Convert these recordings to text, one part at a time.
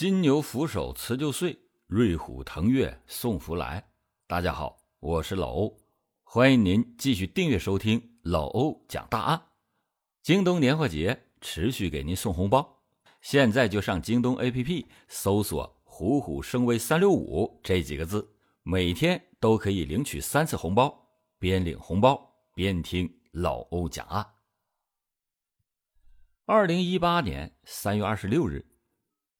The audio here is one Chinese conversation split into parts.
金牛扶手辞旧岁，瑞虎腾跃送福来。大家好，我是老欧，欢迎您继续订阅收听老欧讲大案。京东年货节持续给您送红包，现在就上京东 APP 搜索“虎虎生威三六五”这几个字，每天都可以领取三次红包，边领红包边听老欧讲案。二零一八年三月二十六日，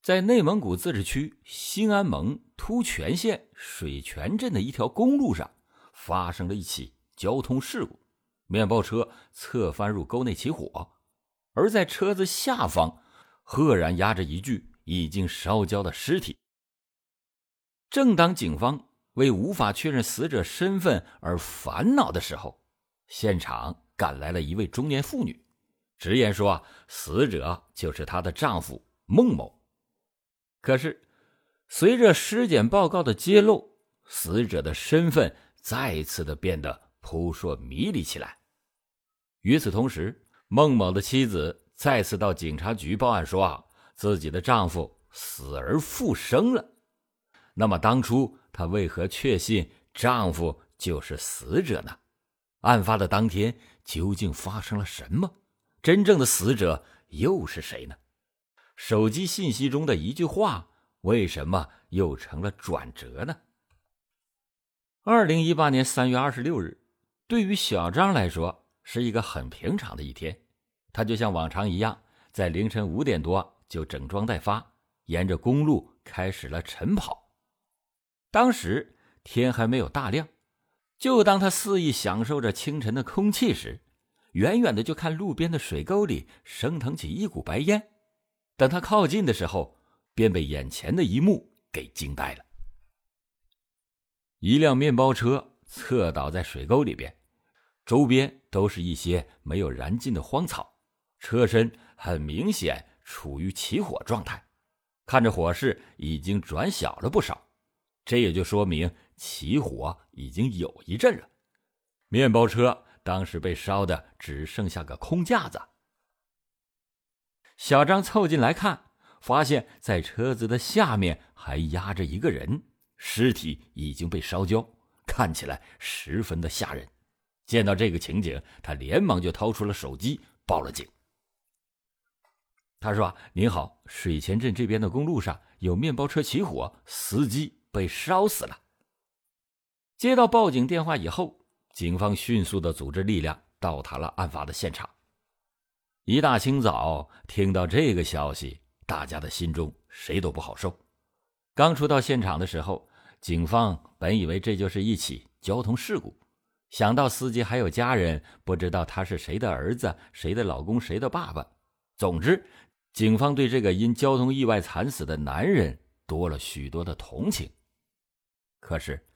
在内蒙古自治区兴安盟突泉县水泉镇的一条公路上，发生了一起交通事故。面包车侧翻入沟内起火，而在车子下方，赫然压着一具已经烧焦的尸体。正当警方为无法确认死者身份而烦恼的时候，现场赶来了一位中年妇女，直言说：“死者就是她的丈夫孟某。”可是，随着尸检报告的揭露，死者的身份再次的变得扑朔迷离起来。与此同时，孟某的妻子再次到警察局报案说：“啊，自己的丈夫死而复生了。”那么，当初她为何确信丈夫就是死者呢？案发的当天究竟发生了什么？真正的死者又是谁呢？手机信息中的一句话，为什么又成了转折呢？二零一八年三月二十六日，对于小张来说。是一个很平常的一天，他就像往常一样，在凌晨五点多就整装待发，沿着公路开始了晨跑。当时天还没有大亮，就当他肆意享受着清晨的空气时，远远的就看路边的水沟里升腾起一股白烟。等他靠近的时候，便被眼前的一幕给惊呆了：一辆面包车侧倒在水沟里边。周边都是一些没有燃尽的荒草，车身很明显处于起火状态，看着火势已经转小了不少，这也就说明起火已经有一阵了。面包车当时被烧的只剩下个空架子。小张凑近来看，发现在车子的下面还压着一个人，尸体已经被烧焦，看起来十分的吓人。见到这个情景，他连忙就掏出了手机报了警。他说：“您好，水前镇这边的公路上有面包车起火，司机被烧死了。”接到报警电话以后，警方迅速的组织力量到达了案发的现场。一大清早听到这个消息，大家的心中谁都不好受。刚出到现场的时候，警方本以为这就是一起交通事故。想到司机还有家人，不知道他是谁的儿子、谁的老公、谁的爸爸。总之，警方对这个因交通意外惨死的男人多了许多的同情。可是，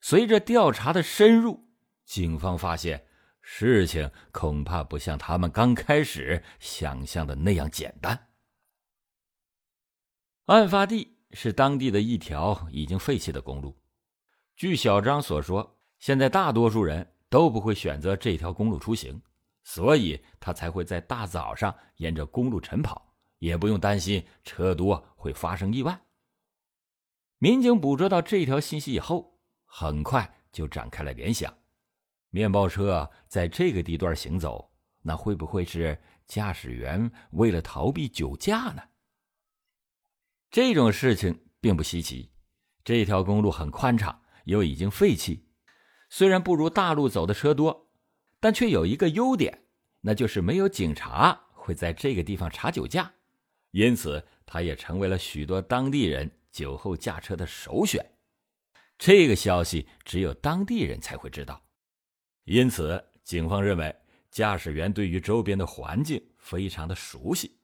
随着调查的深入，警方发现事情恐怕不像他们刚开始想象的那样简单。案发地是当地的一条已经废弃的公路。据小张所说。现在大多数人都不会选择这条公路出行，所以他才会在大早上沿着公路晨跑，也不用担心车多会发生意外。民警捕捉到这条信息以后，很快就展开了联想：面包车在这个地段行走，那会不会是驾驶员为了逃避酒驾呢？这种事情并不稀奇，这条公路很宽敞，又已经废弃。虽然不如大路走的车多，但却有一个优点，那就是没有警察会在这个地方查酒驾，因此它也成为了许多当地人酒后驾车的首选。这个消息只有当地人才会知道，因此警方认为驾驶员对于周边的环境非常的熟悉。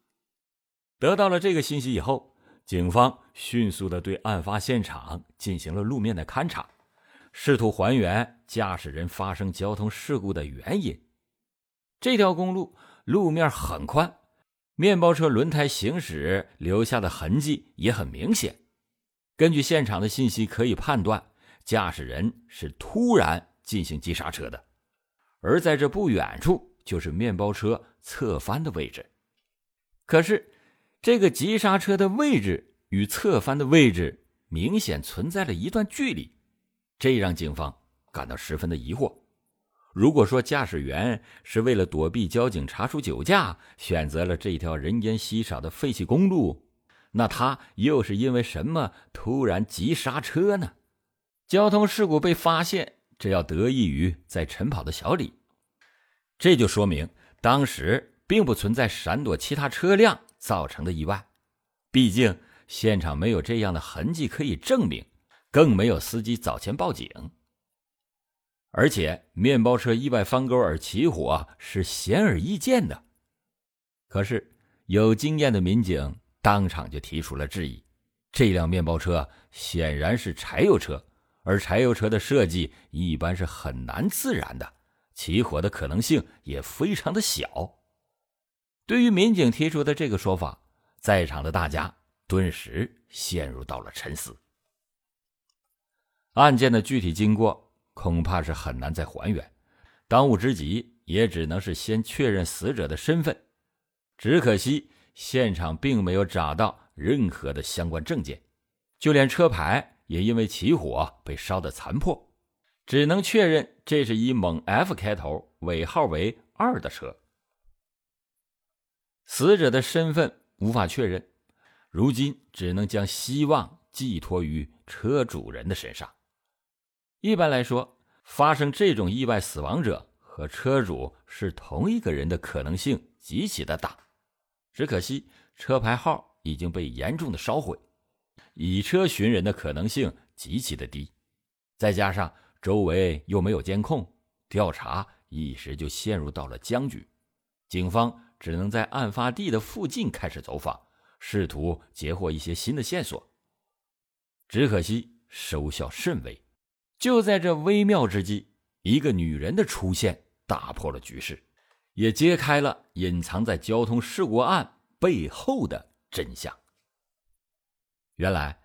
得到了这个信息以后，警方迅速的对案发现场进行了路面的勘查。试图还原驾驶人发生交通事故的原因。这条公路路面很宽，面包车轮胎行驶留下的痕迹也很明显。根据现场的信息，可以判断驾驶人是突然进行急刹车的，而在这不远处就是面包车侧翻的位置。可是，这个急刹车的位置与侧翻的位置明显存在了一段距离，这让警方感到十分的疑惑。如果说驾驶员是为了躲避交警查处酒驾，选择了这条人烟稀少的废弃公路，那他又是因为什么突然急刹车呢？交通事故被发现，这要得益于在晨跑的小李，这就说明当时并不存在闪躲其他车辆造成的意外。毕竟现场没有这样的痕迹可以证明，更没有司机早前报警。而且，面包车意外翻沟而起火是显而易见的。可是，有经验的民警当场就提出了质疑：这辆面包车显然是柴油车，而柴油车的设计一般是很难自燃的，起火的可能性也非常的小。对于民警提出的这个说法，在场的大家顿时陷入到了沉思。案件的具体经过。恐怕是很难再还原，当务之急也只能是先确认死者的身份。只可惜现场并没有找到任何的相关证件，就连车牌也因为起火被烧得残破，只能确认这是以蒙 F 开头、尾号为二的车。死者的身份无法确认，如今只能将希望寄托于车主人的身上。一般来说，发生这种意外死亡者和车主是同一个人的可能性极其的大。只可惜车牌号已经被严重的烧毁，以车寻人的可能性极其的低。再加上周围又没有监控，调查一时就陷入到了僵局。警方只能在案发地的附近开始走访，试图截获一些新的线索。只可惜收效甚微。就在这微妙之际，一个女人的出现打破了局势，也揭开了隐藏在交通事故案背后的真相。原来，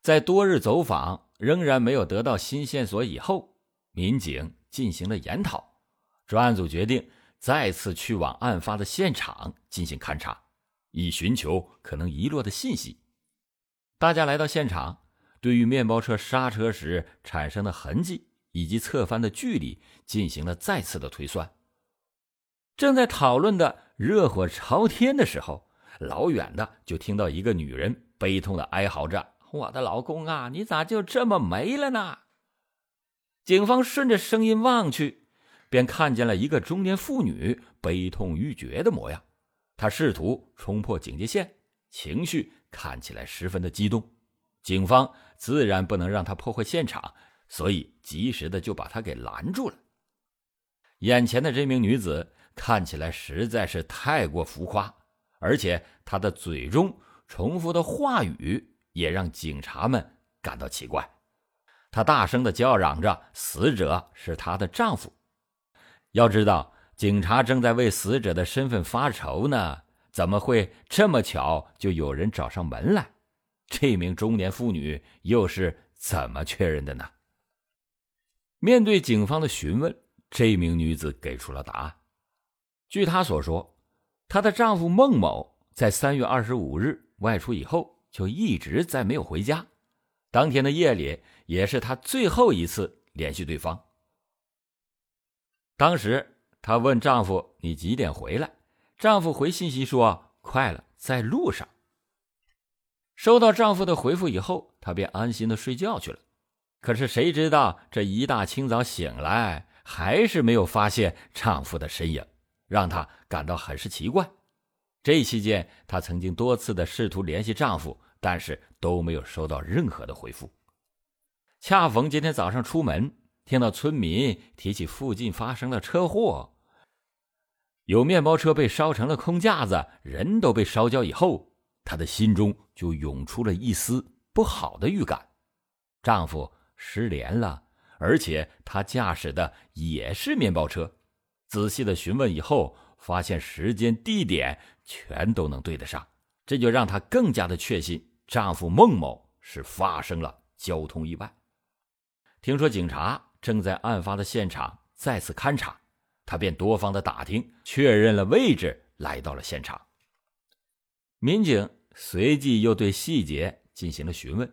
在多日走访仍然没有得到新线索以后，民警进行了研讨，专案组决定再次去往案发的现场进行勘查，以寻求可能遗落的信息。大家来到现场。对于面包车刹车时产生的痕迹以及侧翻的距离进行了再次的推算。正在讨论的热火朝天的时候，老远的就听到一个女人悲痛的哀嚎着：“我的老公啊，你咋就这么没了呢？”警方顺着声音望去，便看见了一个中年妇女悲痛欲绝的模样。她试图冲破警戒线，情绪看起来十分的激动。警方自然不能让他破坏现场，所以及时的就把他给拦住了。眼前的这名女子看起来实在是太过浮夸，而且她的嘴中重复的话语也让警察们感到奇怪。她大声的叫嚷着：“死者是她的丈夫。”要知道，警察正在为死者的身份发愁呢，怎么会这么巧就有人找上门来？这名中年妇女又是怎么确认的呢？面对警方的询问，这名女子给出了答案。据她所说，她的丈夫孟某在三月二十五日外出以后，就一直在没有回家。当天的夜里，也是她最后一次联系对方。当时她问丈夫：“你几点回来？”丈夫回信息说：“快了，在路上。”收到丈夫的回复以后，她便安心的睡觉去了。可是谁知道这一大清早醒来，还是没有发现丈夫的身影，让她感到很是奇怪。这期间，她曾经多次的试图联系丈夫，但是都没有收到任何的回复。恰逢今天早上出门，听到村民提起附近发生了车祸，有面包车被烧成了空架子，人都被烧焦以后。她的心中就涌出了一丝不好的预感，丈夫失联了，而且他驾驶的也是面包车。仔细的询问以后，发现时间、地点全都能对得上，这就让她更加的确信丈夫孟某是发生了交通意外。听说警察正在案发的现场再次勘查，她便多方的打听，确认了位置，来到了现场。民警随即又对细节进行了询问，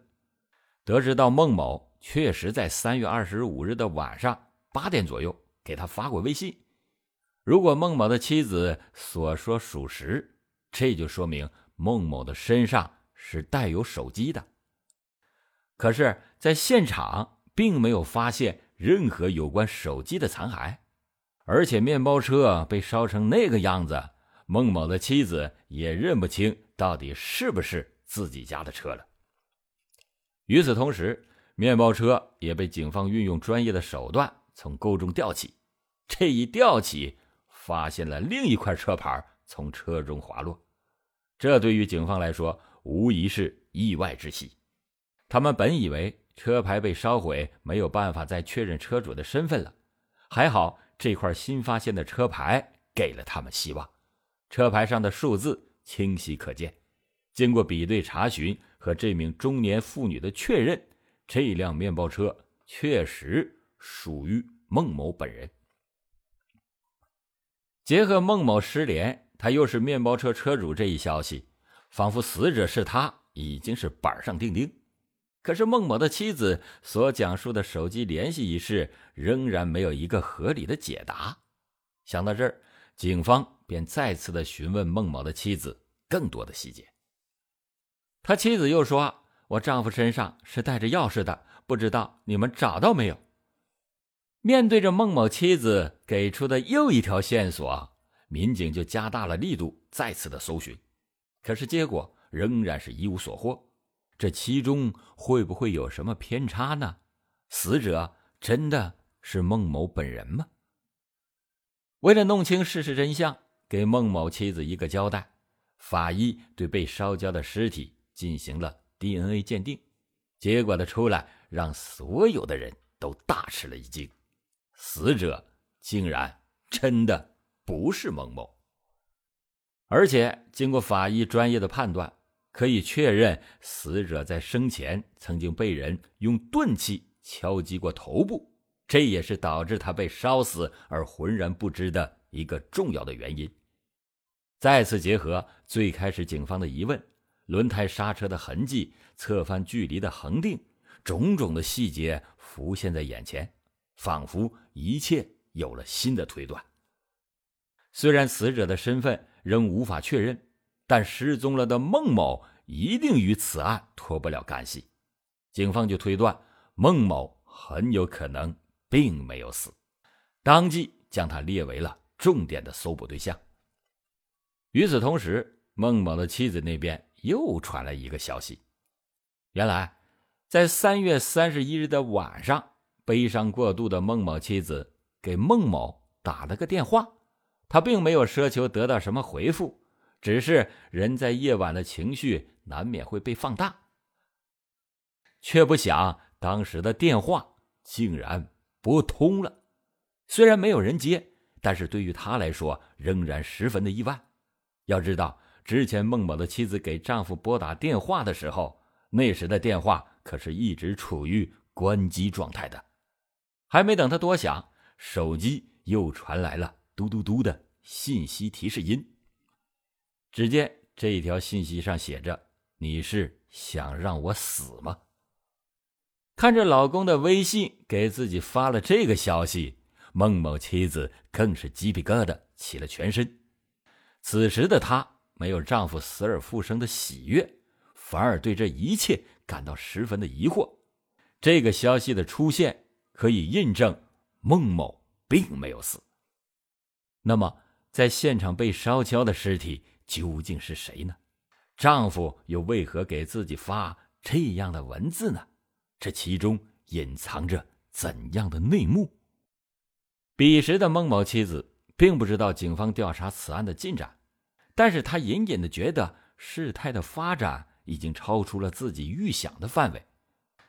得知到孟某确实在三月二十五日的晚上八点左右给他发过微信。如果孟某的妻子所说属实，这就说明孟某的身上是带有手机的。可是，在现场并没有发现任何有关手机的残骸，而且面包车被烧成那个样子，孟某的妻子也认不清到底是不是自己家的车了。与此同时，面包车也被警方运用专业的手段从沟中吊起，这一吊起。发现了另一块车牌从车中滑落，这对于警方来说无疑是意外之喜。他们本以为车牌被烧毁，没有办法再确认车主的身份了。还好这块新发现的车牌给了他们希望。车牌上的数字清晰可见，经过比对查询和这名中年妇女的确认，这辆面包车确实属于孟某本人。结合孟某失联，他又是面包车车主这一消息，仿佛死者是他已经是板上钉钉。可是孟某的妻子所讲述的手机联系一事，仍然没有一个合理的解答。想到这儿，警方便再次的询问孟某的妻子更多的细节。他妻子又说：“我丈夫身上是带着钥匙的，不知道你们找到没有？”面对着孟某妻子给出的又一条线索，民警就加大了力度，再次的搜寻。可是结果仍然是一无所获。这其中会不会有什么偏差呢？死者真的是孟某本人吗？为了弄清事实真相，给孟某妻子一个交代，法医对被烧焦的尸体进行了 DNA 鉴定，结果的出来让所有的人都大吃了一惊。死者竟然真的不是蒙某，而且经过法医专业的判断，可以确认死者在生前曾经被人用钝器敲击过头部，这也是导致他被烧死而浑然不知的一个重要的原因。再次结合最开始警方的疑问，轮胎刹车的痕迹、侧翻距离的恒定，种种的细节浮现在眼前。仿佛一切有了新的推断。虽然死者的身份仍无法确认，但失踪了的孟某一定与此案脱不了干系。警方就推断孟某很有可能并没有死，当即将他列为了重点的搜捕对象。与此同时，孟某的妻子那边又传来一个消息：原来，在三月三十一日的晚上。悲伤过度的孟某妻子给孟某打了个电话，他并没有奢求得到什么回复，只是人在夜晚的情绪难免会被放大。却不想当时的电话竟然拨通了，虽然没有人接，但是对于他来说仍然十分的意外。要知道，之前孟某的妻子给丈夫拨打电话的时候，那时的电话可是一直处于关机状态的。还没等他多想，手机又传来了嘟嘟嘟的信息提示音。只见这条信息上写着：“你是想让我死吗？”看着老公的微信给自己发了这个消息，孟某妻子更是鸡皮疙瘩起了全身。此时的她没有丈夫死而复生的喜悦，反而对这一切感到十分的疑惑。这个消息的出现。可以印证孟某并没有死。那么，在现场被烧焦的尸体究竟是谁呢？丈夫又为何给自己发这样的文字呢？这其中隐藏着怎样的内幕？彼时的孟某妻子并不知道警方调查此案的进展，但是她隐隐的觉得事态的发展已经超出了自己预想的范围。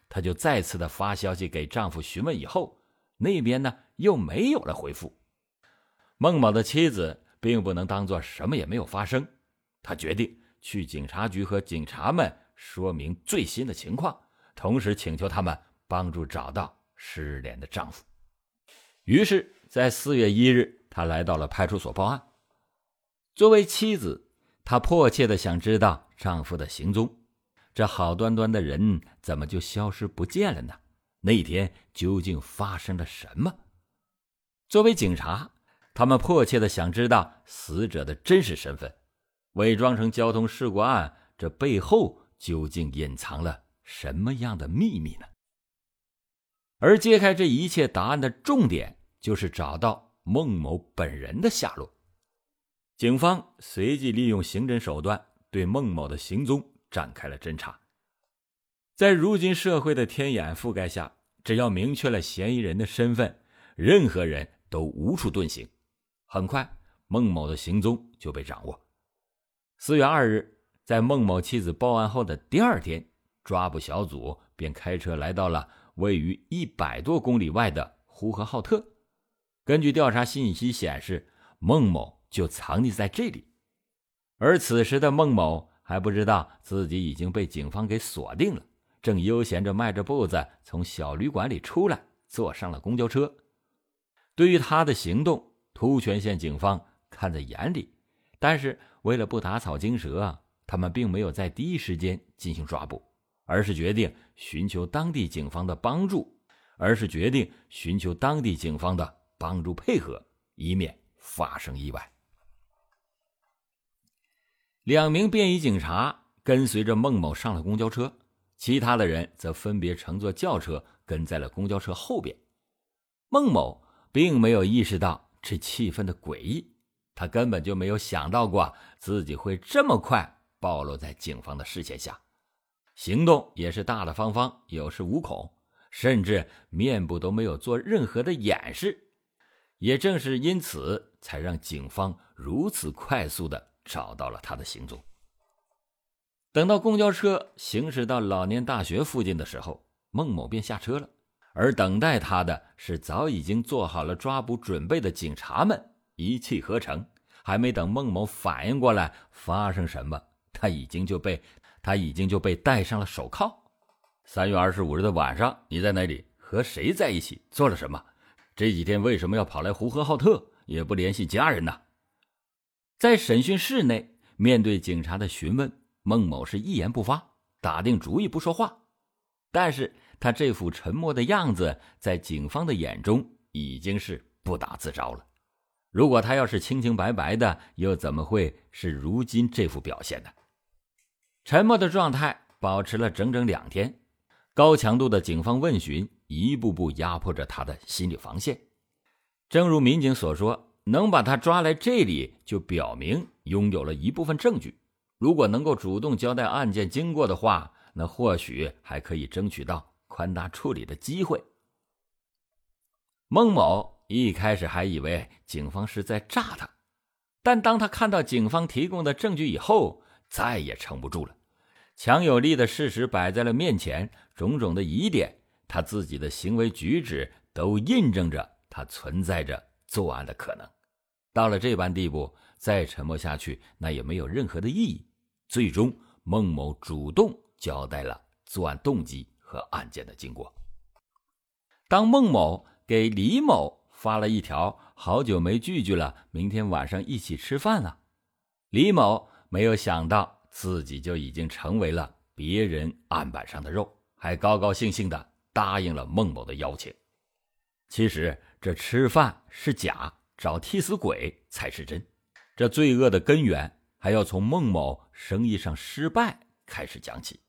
她就再次的发消息给丈夫询问，以后那边呢又没有了回复。孟某的妻子并不能当做什么也没有发生，她决定去警察局和警察们说明最新的情况，同时请求他们帮助找到失联的丈夫。于是，在四月一日，她来到了派出所报案。作为妻子，她迫切的想知道丈夫的行踪。这好端端的人怎么就消失不见了呢？那天究竟发生了什么？作为警察，他们迫切的想知道死者的真实身份，伪装成交通事故案，这背后究竟隐藏了什么样的秘密呢？而揭开这一切答案的重点，就是找到孟某本人的下落。警方随即利用刑侦手段，对孟某的行踪。展开了侦查，在如今社会的天眼覆盖下，只要明确了嫌疑人的身份，任何人都无处遁形。很快，孟某的行踪就被掌握。四月二日，在孟某妻子报案后的第二天，抓捕小组便开车来到了位于一百多公里外的呼和浩特。根据调查信息显示，孟某就藏匿在这里。而此时的孟某。还不知道自己已经被警方给锁定了，正悠闲着迈着步子从小旅馆里出来，坐上了公交车。对于他的行动，突泉县警方看在眼里，但是为了不打草惊蛇，他们并没有在第一时间进行抓捕，而是决定寻求当地警方的帮助，而是决定寻求当地警方的帮助配合，以免发生意外。两名便衣警察跟随着孟某上了公交车，其他的人则分别乘坐轿车跟在了公交车后边。孟某并没有意识到这气氛的诡异，他根本就没有想到过自己会这么快暴露在警方的视线下，行动也是大大方方，有恃无恐，甚至面部都没有做任何的掩饰。也正是因此，才让警方如此快速的。找到了他的行踪。等到公交车行驶到老年大学附近的时候，孟某便下车了。而等待他的是早已经做好了抓捕准备的警察们，一气呵成。还没等孟某反应过来发生什么，他已经就被他已经就被戴上了手铐。三月二十五日的晚上，你在哪里？和谁在一起？做了什么？这几天为什么要跑来呼和浩特？也不联系家人呢？在审讯室内，面对警察的询问，孟某是一言不发，打定主意不说话。但是他这副沉默的样子，在警方的眼中已经是不打自招了。如果他要是清清白白的，又怎么会是如今这副表现呢？沉默的状态保持了整整两天，高强度的警方问询一步步压迫着他的心理防线。正如民警所说。能把他抓来这里，就表明拥有了一部分证据。如果能够主动交代案件经过的话，那或许还可以争取到宽大处理的机会。孟某一开始还以为警方是在诈他，但当他看到警方提供的证据以后，再也撑不住了。强有力的事实摆在了面前，种种的疑点，他自己的行为举止都印证着他存在着作案的可能。到了这般地步，再沉默下去，那也没有任何的意义。最终，孟某主动交代了作案动机和案件的经过。当孟某给李某发了一条“好久没聚聚了，明天晚上一起吃饭啊”，李某没有想到自己就已经成为了别人案板上的肉，还高高兴兴的答应了孟某的邀请。其实，这吃饭是假。找替死鬼才是真，这罪恶的根源还要从孟某生意上失败开始讲起。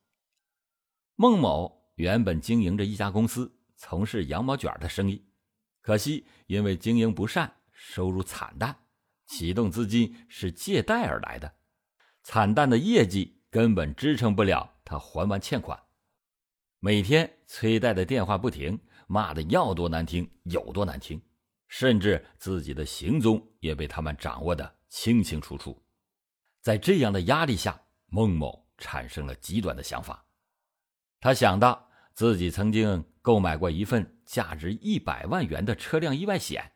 孟某原本经营着一家公司，从事羊毛卷的生意，可惜因为经营不善，收入惨淡，启动资金是借贷而来的，惨淡的业绩根本支撑不了他还完欠款，每天催贷的电话不停，骂的要多难听有多难听。甚至自己的行踪也被他们掌握的清清楚楚，在这样的压力下，孟某产生了极端的想法。他想到自己曾经购买过一份价值一百万元的车辆意外险，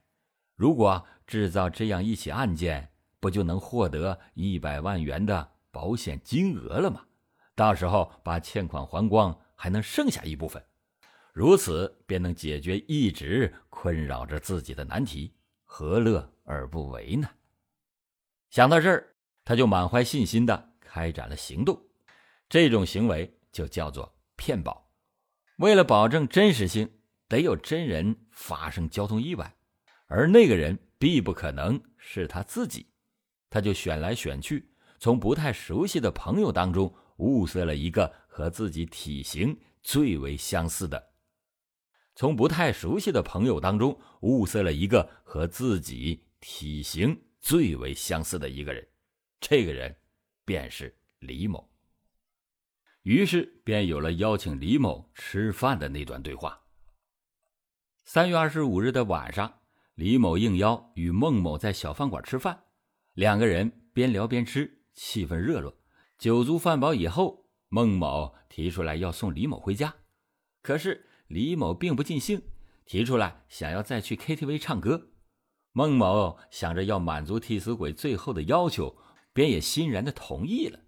如果制造这样一起案件，不就能获得一百万元的保险金额了吗？到时候把欠款还光，还能剩下一部分。如此便能解决一直困扰着自己的难题，何乐而不为呢？想到这儿，他就满怀信心的开展了行动。这种行为就叫做骗保。为了保证真实性，得有真人发生交通意外，而那个人必不可能是他自己，他就选来选去，从不太熟悉的朋友当中物色了一个和自己体型最为相似的。从不太熟悉的朋友当中物色了一个和自己体型最为相似的一个人，这个人便是李某。于是便有了邀请李某吃饭的那段对话。三月二十五日的晚上，李某应邀与孟某在小饭馆吃饭，两个人边聊边吃，气氛热络。酒足饭饱以后，孟某提出来要送李某回家，可是。李某并不尽兴，提出来想要再去 KTV 唱歌。孟某想着要满足替死鬼最后的要求，便也欣然的同意了。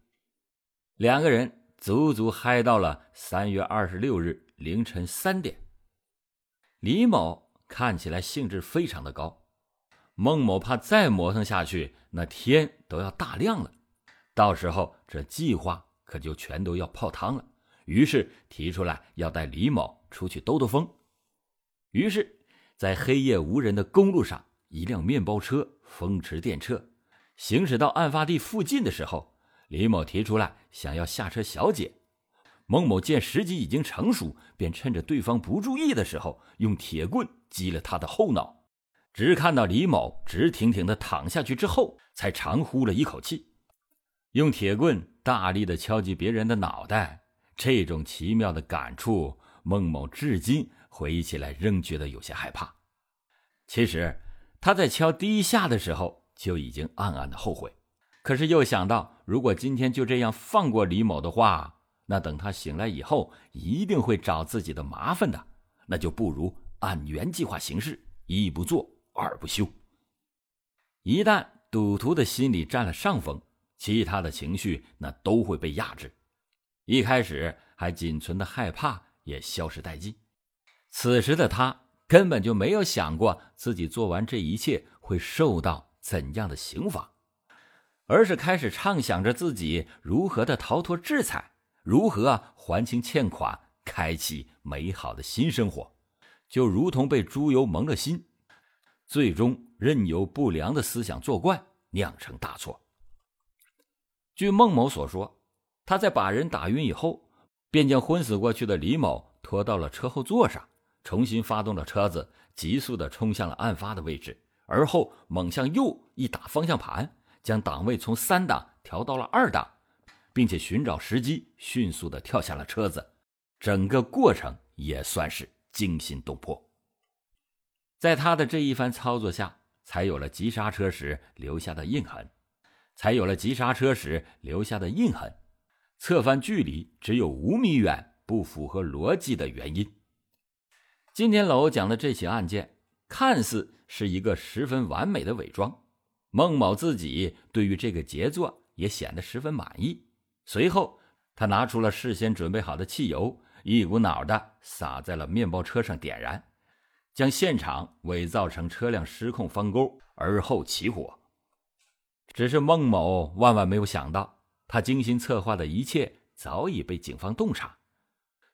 两个人足足嗨到了三月二十六日凌晨三点。李某看起来兴致非常的高，孟某怕再磨蹭下去，那天都要大亮了，到时候这计划可就全都要泡汤了。于是提出来要带李某。出去兜兜风，于是，在黑夜无人的公路上，一辆面包车风驰电掣，行驶到案发地附近的时候，李某提出来想要下车小解。孟某见时机已经成熟，便趁着对方不注意的时候，用铁棍击了他的后脑。只看到李某直挺挺的躺下去之后，才长呼了一口气。用铁棍大力的敲击别人的脑袋，这种奇妙的感触。孟某至今回忆起来仍觉得有些害怕。其实他在敲第一下的时候就已经暗暗的后悔，可是又想到如果今天就这样放过李某的话，那等他醒来以后一定会找自己的麻烦的，那就不如按原计划行事，一不做二不休。一旦赌徒的心理占了上风，其他的情绪那都会被压制。一开始还仅存的害怕。也消失殆尽。此时的他根本就没有想过自己做完这一切会受到怎样的刑罚，而是开始畅想着自己如何的逃脱制裁，如何还清欠款，开启美好的新生活。就如同被猪油蒙了心，最终任由不良的思想作怪，酿成大错。据孟某所说，他在把人打晕以后。便将昏死过去的李某拖到了车后座上，重新发动了车子，急速的冲向了案发的位置，而后猛向右一打方向盘，将档位从三档调到了二档，并且寻找时机，迅速的跳下了车子。整个过程也算是惊心动魄。在他的这一番操作下，才有了急刹车时留下的印痕，才有了急刹车时留下的印痕。侧翻距离只有五米远，不符合逻辑的原因。今天老欧讲的这起案件，看似是一个十分完美的伪装。孟某自己对于这个杰作也显得十分满意。随后，他拿出了事先准备好的汽油，一股脑的洒在了面包车上，点燃，将现场伪造成车辆失控翻沟，而后起火。只是孟某万万没有想到。他精心策划的一切早已被警方洞察。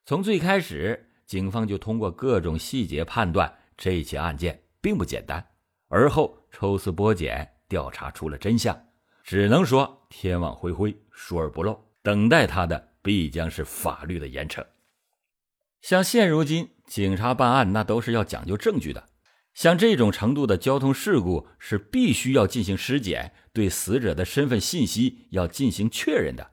从最开始，警方就通过各种细节判断这起案件并不简单。而后抽丝剥茧，调查出了真相。只能说天网恢恢，疏而不漏。等待他的必将是法律的严惩。像现如今警察办案，那都是要讲究证据的。像这种程度的交通事故，是必须要进行尸检。对死者的身份信息要进行确认的，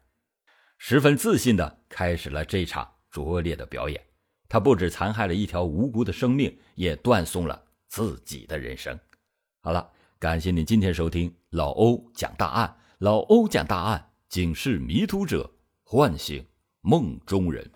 十分自信的开始了这场拙劣的表演。他不止残害了一条无辜的生命，也断送了自己的人生。好了，感谢您今天收听老欧讲大案。老欧讲大案，警示迷途者，唤醒梦中人。